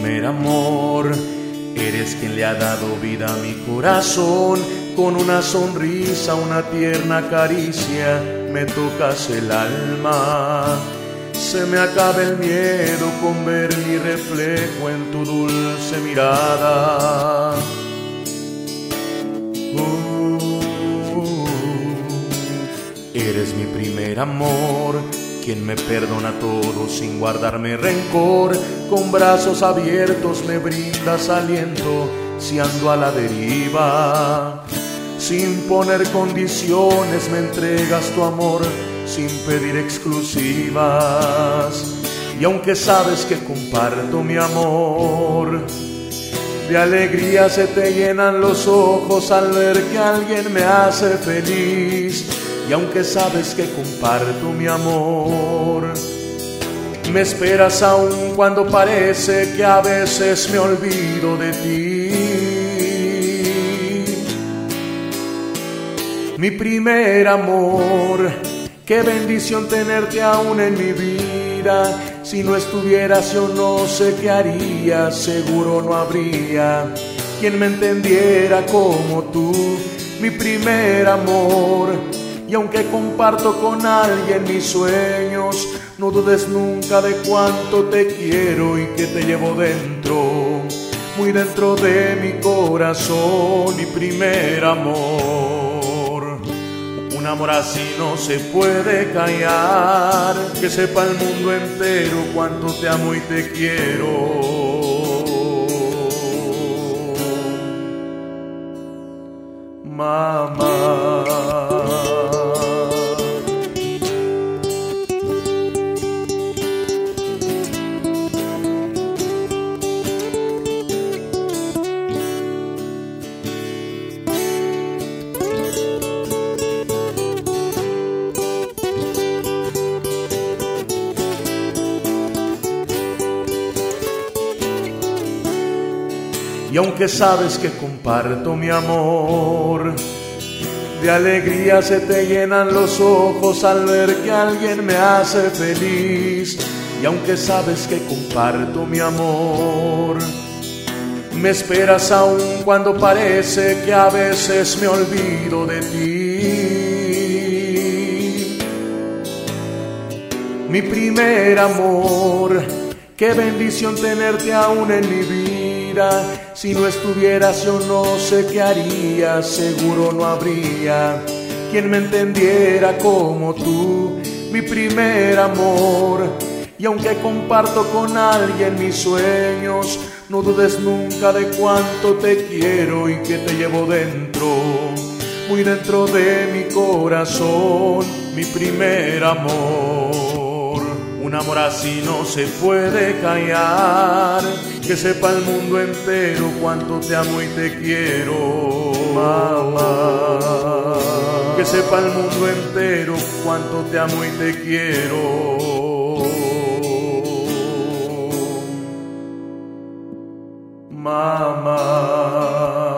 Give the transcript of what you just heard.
primer amor. Eres quien le ha dado vida a mi corazón. Con una sonrisa, una tierna caricia, me tocas el alma. Se me acaba el miedo con ver mi reflejo en tu dulce mirada. Uh, eres mi primer amor quien me perdona todo sin guardarme rencor, con brazos abiertos me brindas aliento si ando a la deriva. Sin poner condiciones me entregas tu amor sin pedir exclusivas. Y aunque sabes que comparto mi amor, de alegría se te llenan los ojos al ver que alguien me hace feliz y aunque sabes que comparto mi amor, me esperas aún cuando parece que a veces me olvido de ti. Mi primer amor, qué bendición tenerte aún en mi vida. Si no estuvieras yo no sé qué haría, seguro no habría quien me entendiera como tú, mi primer amor y aunque comparto con alguien mis sueños, no dudes nunca de cuánto te quiero y que te llevo dentro, muy dentro de mi corazón, mi primer amor. Un amor así no se puede callar, que sepa el mundo entero cuánto te amo y te quiero. Mamá. Y aunque sabes que comparto mi amor, de alegría se te llenan los ojos al ver que alguien me hace feliz. Y aunque sabes que comparto mi amor, me esperas aún cuando parece que a veces me olvido de ti. Mi primer amor, qué bendición tenerte aún en mi vida si no estuvieras yo no sé qué haría, seguro no habría quien me entendiera como tú, mi primer amor. Y aunque comparto con alguien mis sueños, no dudes nunca de cuánto te quiero y que te llevo dentro, muy dentro de mi corazón, mi primer amor. Un amor así no se puede callar. Que sepa el mundo entero cuánto te amo y te quiero, mamá. Que sepa el mundo entero cuánto te amo y te quiero. Mama.